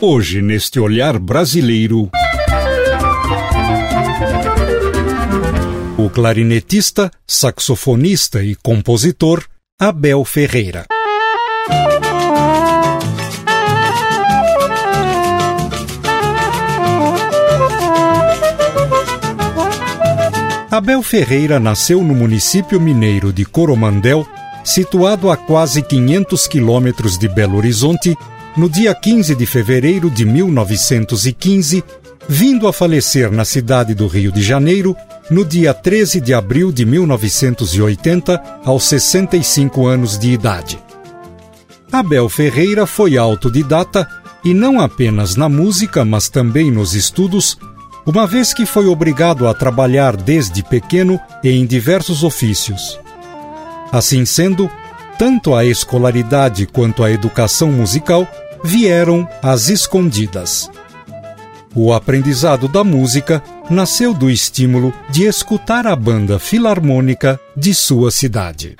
Hoje, neste olhar brasileiro, o clarinetista, saxofonista e compositor Abel Ferreira. Abel Ferreira nasceu no município mineiro de Coromandel, situado a quase 500 quilômetros de Belo Horizonte, no dia 15 de fevereiro de 1915, vindo a falecer na cidade do Rio de Janeiro no dia 13 de abril de 1980, aos 65 anos de idade. Abel Ferreira foi autodidata e não apenas na música, mas também nos estudos, uma vez que foi obrigado a trabalhar desde pequeno em diversos ofícios. Assim sendo, tanto a escolaridade quanto a educação musical vieram às escondidas. O aprendizado da música nasceu do estímulo de escutar a banda filarmônica de sua cidade.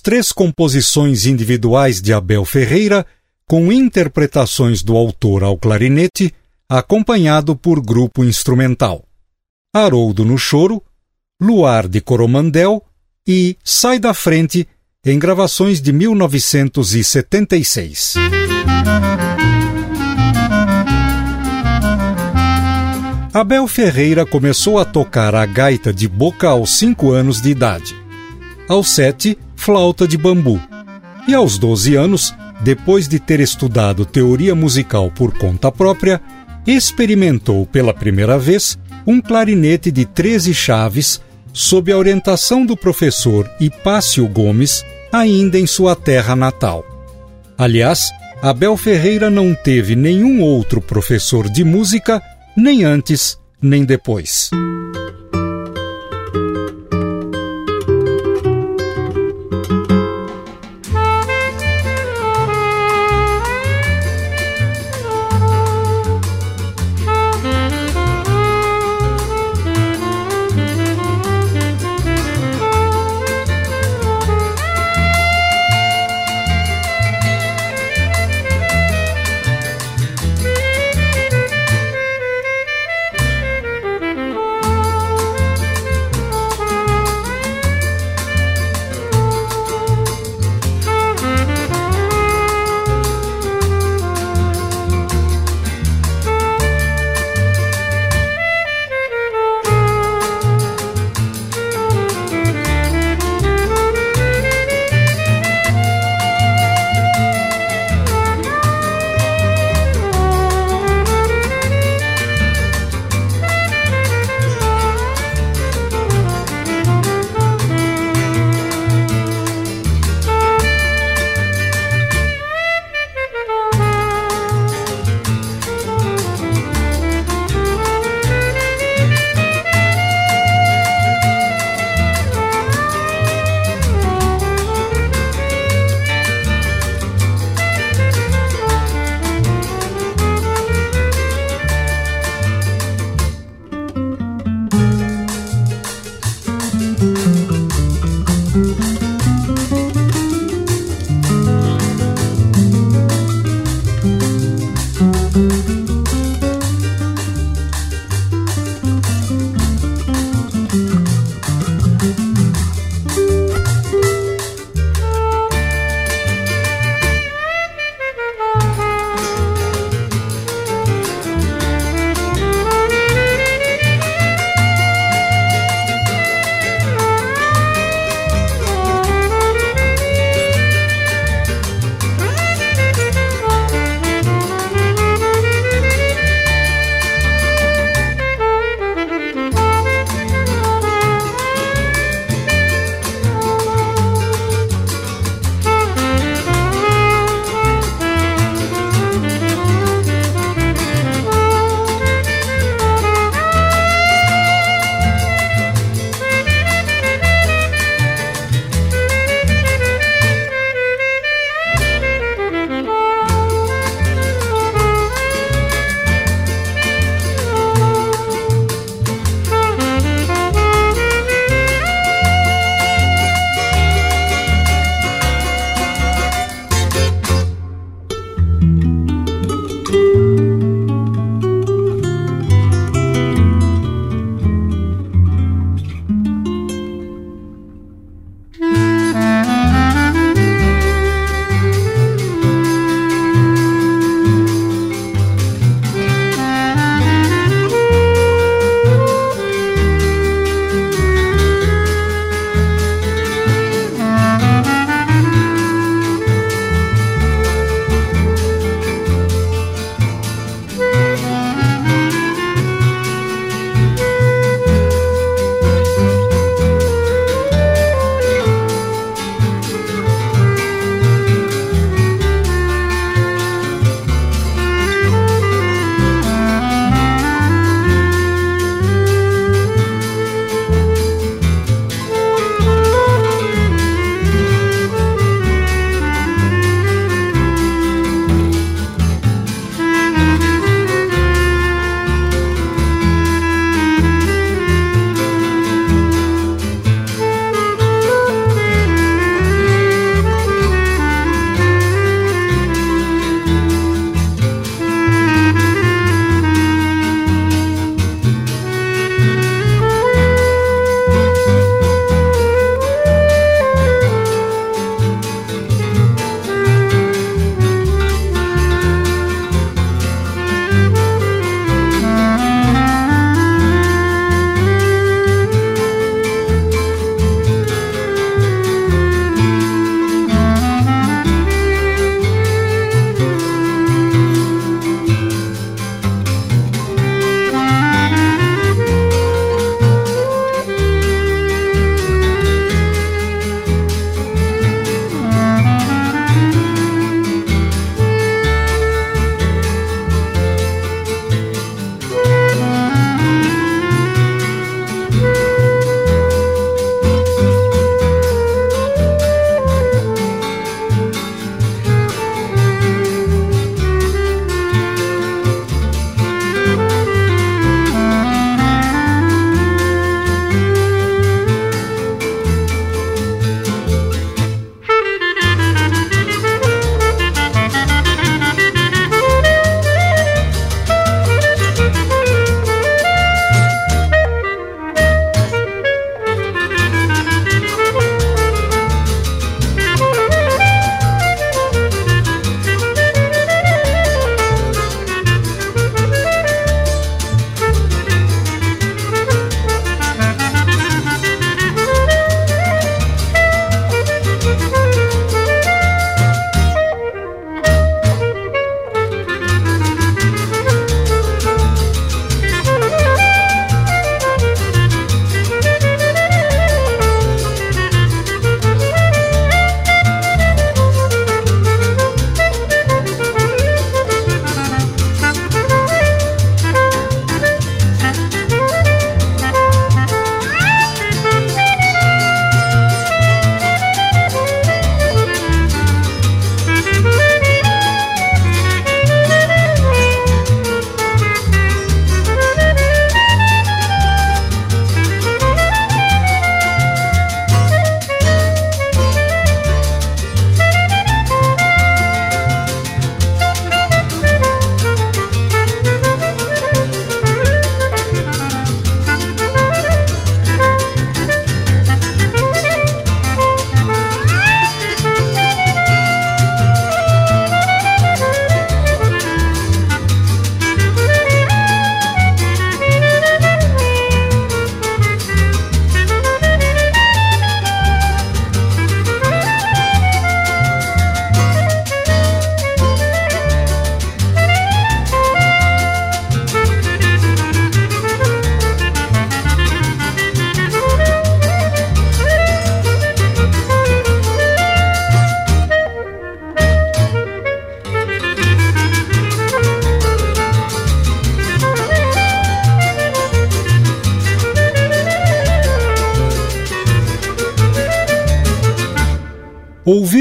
Três composições individuais de Abel Ferreira, com interpretações do autor ao clarinete, acompanhado por grupo instrumental. Haroldo no Choro, Luar de Coromandel e Sai da Frente, em gravações de 1976. Abel Ferreira começou a tocar a gaita de boca aos cinco anos de idade aos sete, flauta de bambu. E aos 12 anos, depois de ter estudado teoria musical por conta própria, experimentou pela primeira vez um clarinete de 13 chaves sob a orientação do professor Hipácio Gomes, ainda em sua terra natal. Aliás, Abel Ferreira não teve nenhum outro professor de música, nem antes nem depois.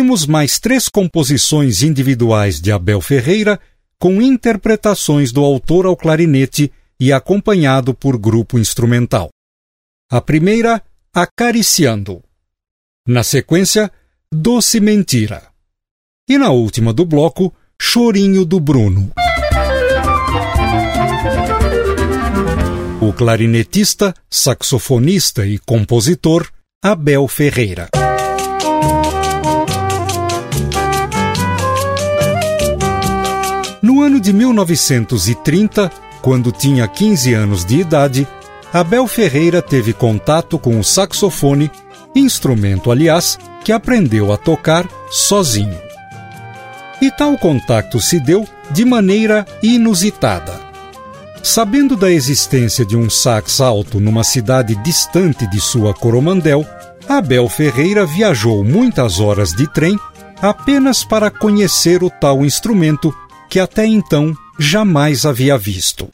Ouvimos mais três composições individuais de Abel Ferreira, com interpretações do autor ao clarinete e acompanhado por grupo instrumental. A primeira, Acariciando. Na sequência, Doce Mentira. E na última do bloco, Chorinho do Bruno. O clarinetista, saxofonista e compositor Abel Ferreira. No ano de 1930, quando tinha 15 anos de idade, Abel Ferreira teve contato com o saxofone, instrumento, aliás, que aprendeu a tocar sozinho. E tal contato se deu de maneira inusitada. Sabendo da existência de um sax alto numa cidade distante de sua Coromandel, Abel Ferreira viajou muitas horas de trem apenas para conhecer o tal instrumento que até então jamais havia visto.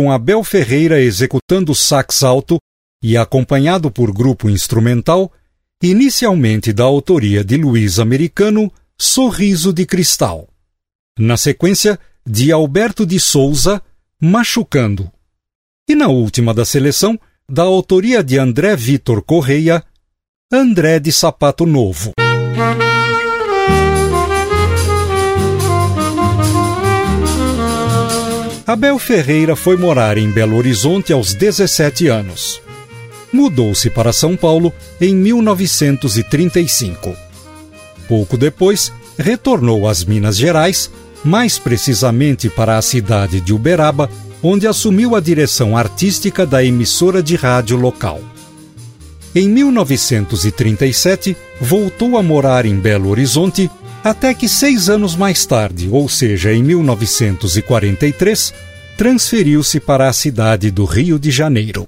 Com Abel Ferreira executando sax alto e acompanhado por grupo instrumental, inicialmente da autoria de Luiz Americano, Sorriso de Cristal. Na sequência, de Alberto de Souza, Machucando. E na última da seleção, da autoria de André Vitor Correia, André de Sapato Novo. Abel Ferreira foi morar em Belo Horizonte aos 17 anos. Mudou-se para São Paulo em 1935. Pouco depois, retornou às Minas Gerais, mais precisamente para a cidade de Uberaba, onde assumiu a direção artística da emissora de rádio local. Em 1937, voltou a morar em Belo Horizonte até que seis anos mais tarde, ou seja, em 1943, transferiu-se para a cidade do Rio de Janeiro.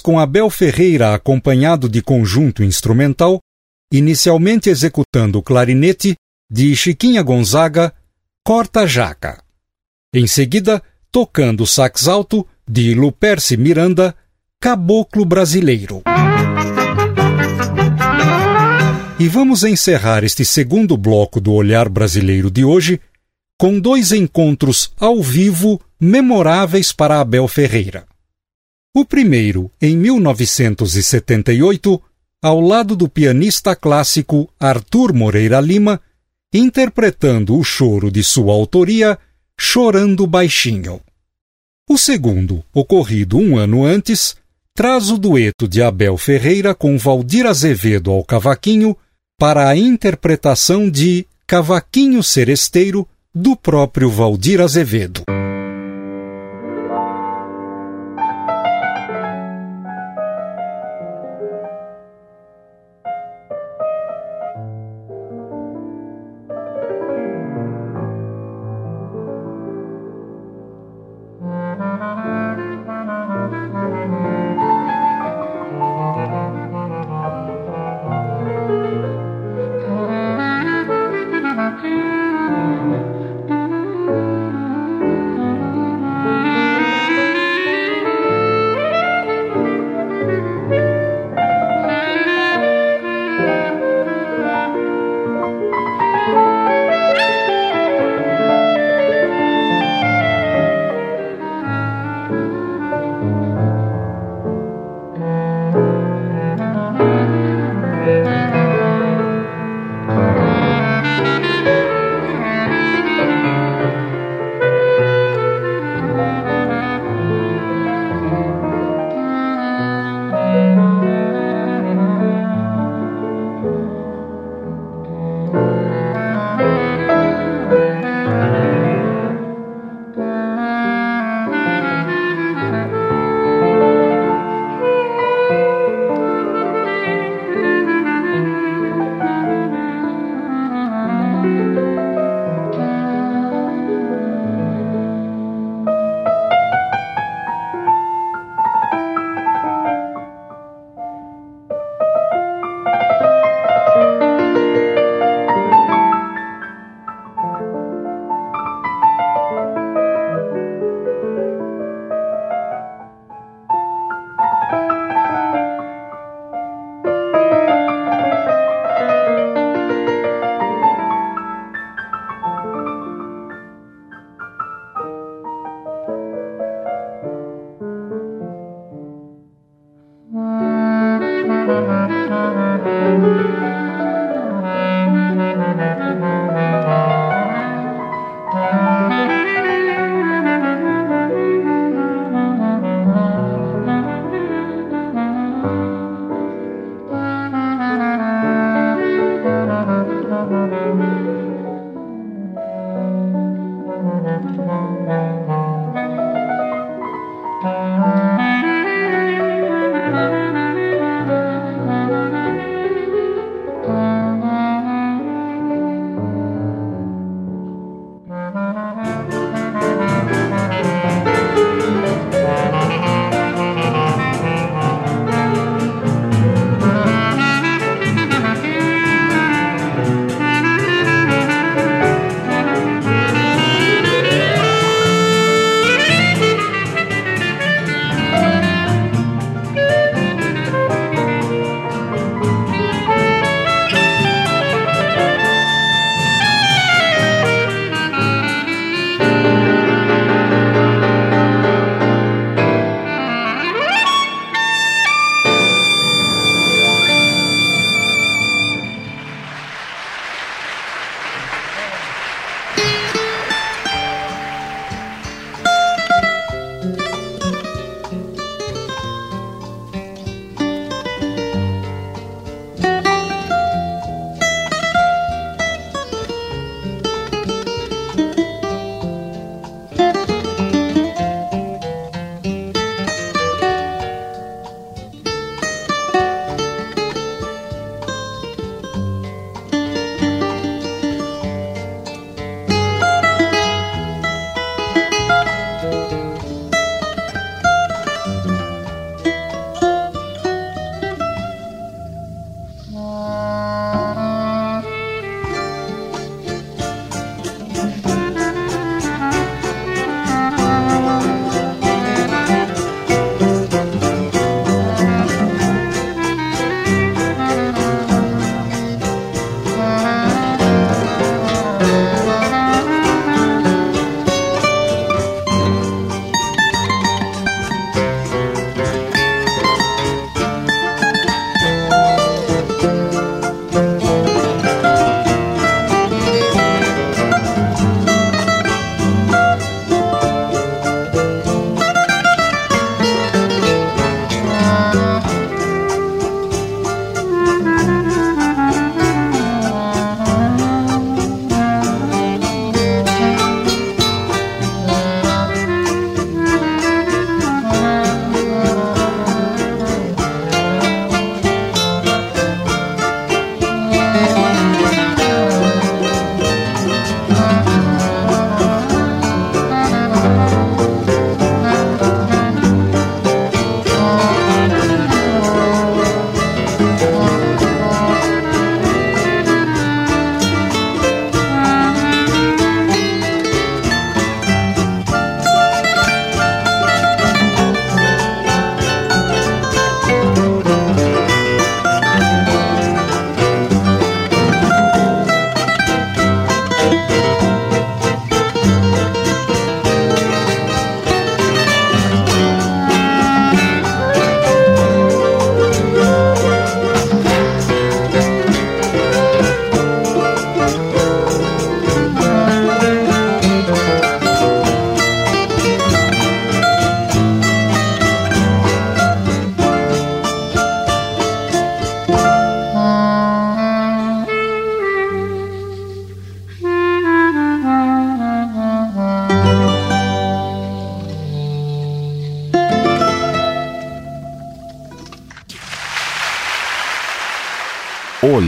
Com Abel Ferreira acompanhado de conjunto instrumental, inicialmente executando o clarinete, de Chiquinha Gonzaga, Corta Jaca. Em seguida, tocando sax alto, de Luperce Miranda, Caboclo Brasileiro. E vamos encerrar este segundo bloco do Olhar Brasileiro de hoje com dois encontros ao vivo memoráveis para Abel Ferreira. O primeiro, em 1978, ao lado do pianista clássico Arthur Moreira Lima, interpretando o choro de sua autoria, Chorando Baixinho. O segundo, ocorrido um ano antes, traz o dueto de Abel Ferreira com Valdir Azevedo ao cavaquinho para a interpretação de Cavaquinho Seresteiro do próprio Valdir Azevedo.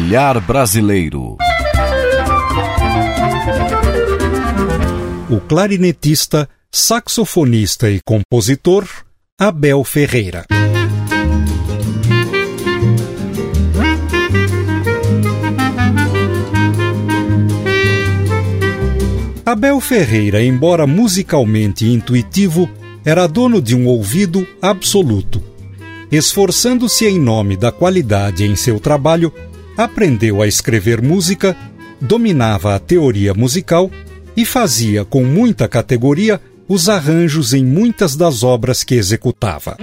Olhar Brasileiro. O clarinetista, saxofonista e compositor Abel Ferreira. Abel Ferreira, embora musicalmente intuitivo, era dono de um ouvido absoluto. Esforçando-se em nome da qualidade em seu trabalho, aprendeu a escrever música, dominava a teoria musical e fazia com muita categoria os arranjos em muitas das obras que executava.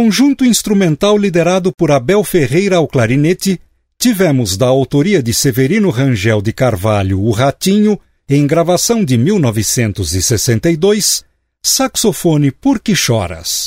Conjunto instrumental liderado por Abel Ferreira ao clarinete, tivemos da autoria de Severino Rangel de Carvalho o Ratinho, em gravação de 1962, saxofone Por que Choras.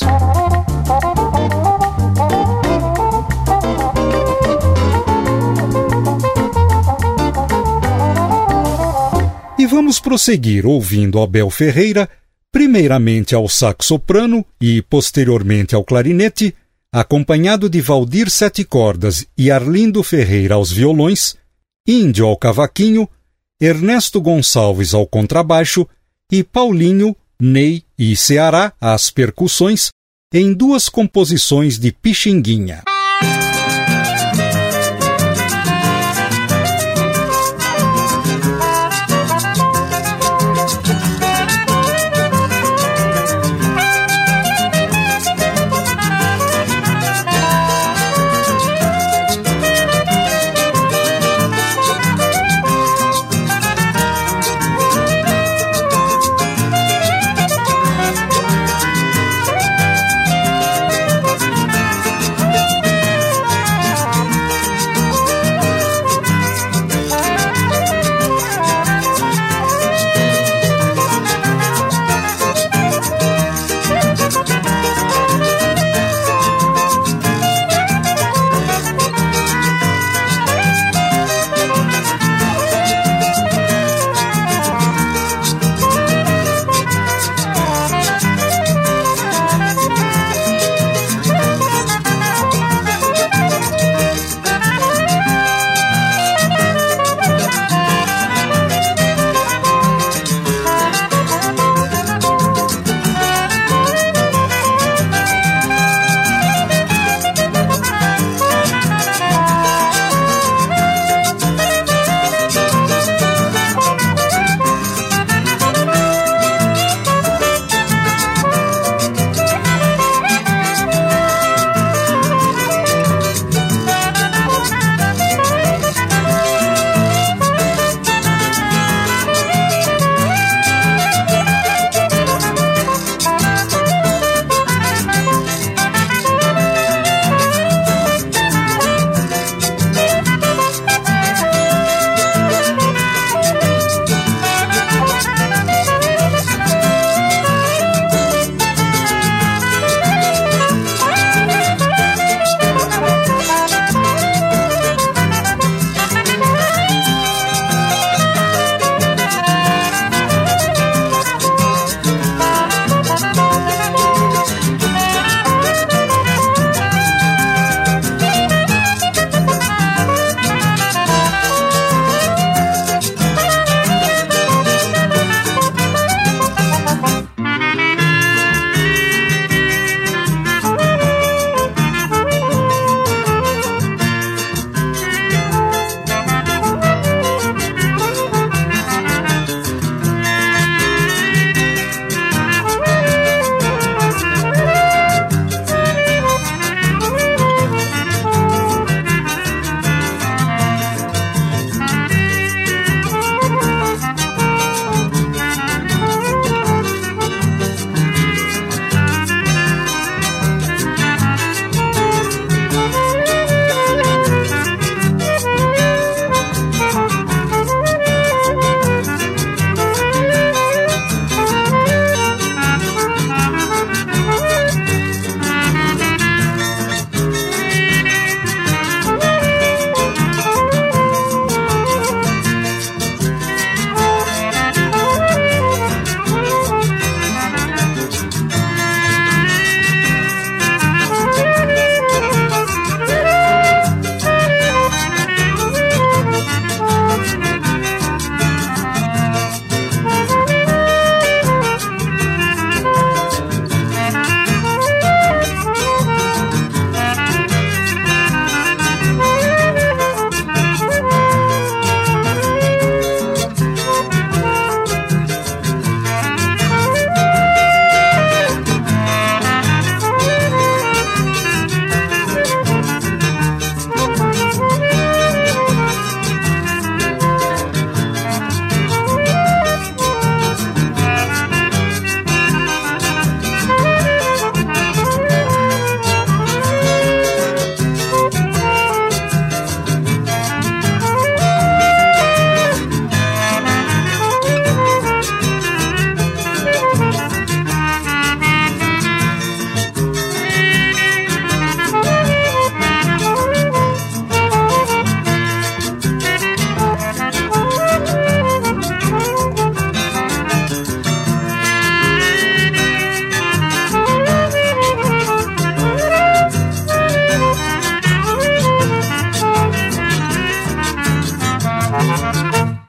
E vamos prosseguir ouvindo Abel Ferreira primeiramente ao sax soprano e posteriormente ao clarinete, acompanhado de Valdir Sete Cordas e Arlindo Ferreira aos violões, Índio ao cavaquinho, Ernesto Gonçalves ao contrabaixo e Paulinho, Ney e Ceará às percussões, em duas composições de Pixinguinha.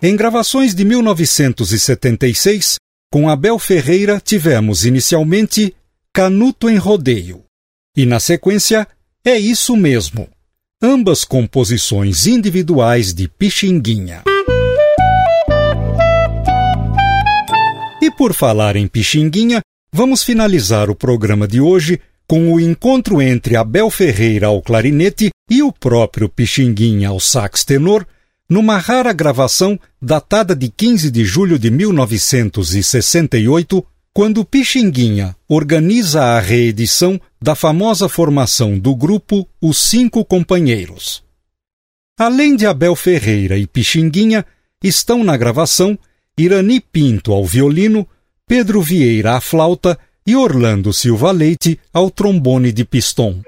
Em gravações de 1976, com Abel Ferreira, tivemos inicialmente Canuto em Rodeio. E na sequência, É Isso Mesmo. Ambas composições individuais de Pixinguinha. E por falar em Pixinguinha, vamos finalizar o programa de hoje com o encontro entre Abel Ferreira ao clarinete e o próprio Pixinguinha ao sax tenor, numa rara gravação datada de 15 de julho de 1968, quando Pixinguinha organiza a reedição da famosa formação do grupo Os Cinco Companheiros. Além de Abel Ferreira e Pixinguinha, estão na gravação Irani Pinto ao violino, Pedro Vieira à flauta e Orlando Silva Leite ao trombone de pistão.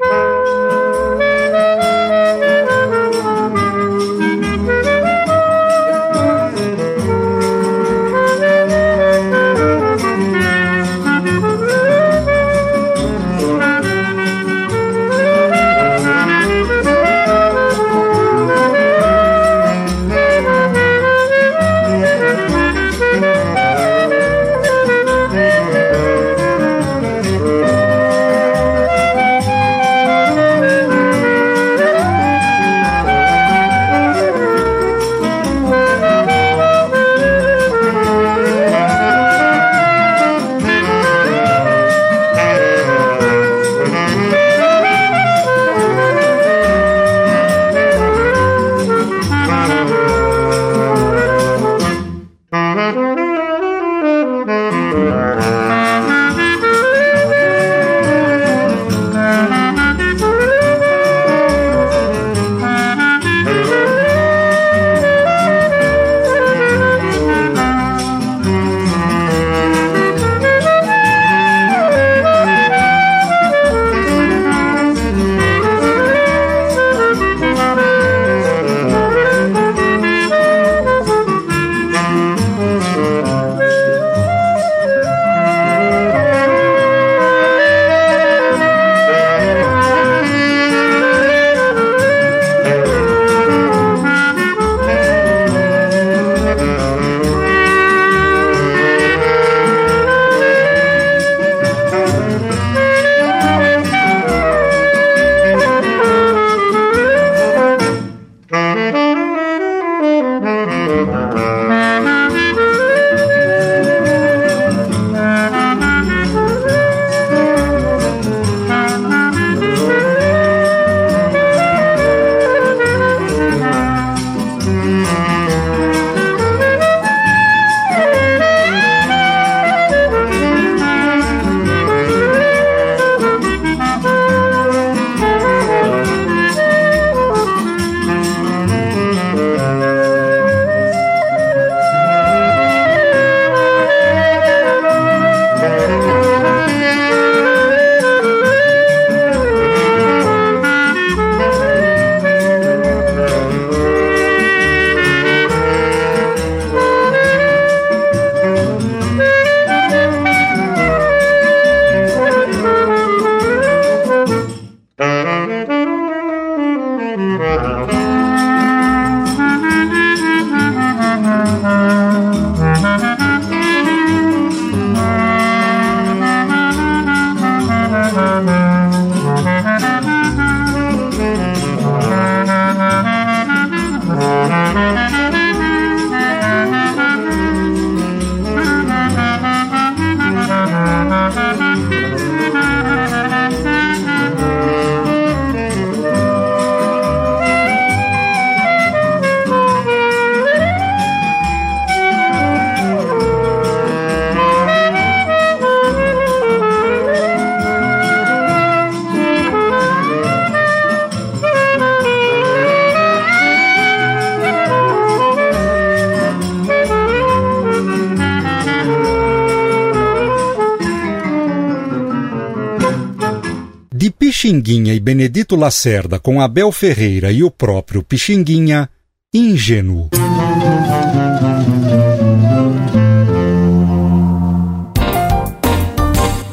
Pixinguinha e Benedito Lacerda com Abel Ferreira e o próprio Pixinguinha, ingênuo.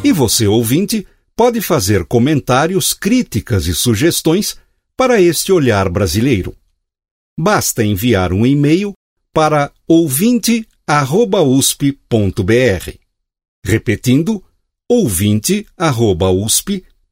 E você, ouvinte, pode fazer comentários, críticas e sugestões para este olhar brasileiro. Basta enviar um e-mail para ouvinte@usp.br. Repetindo, ouvinte@usp.br.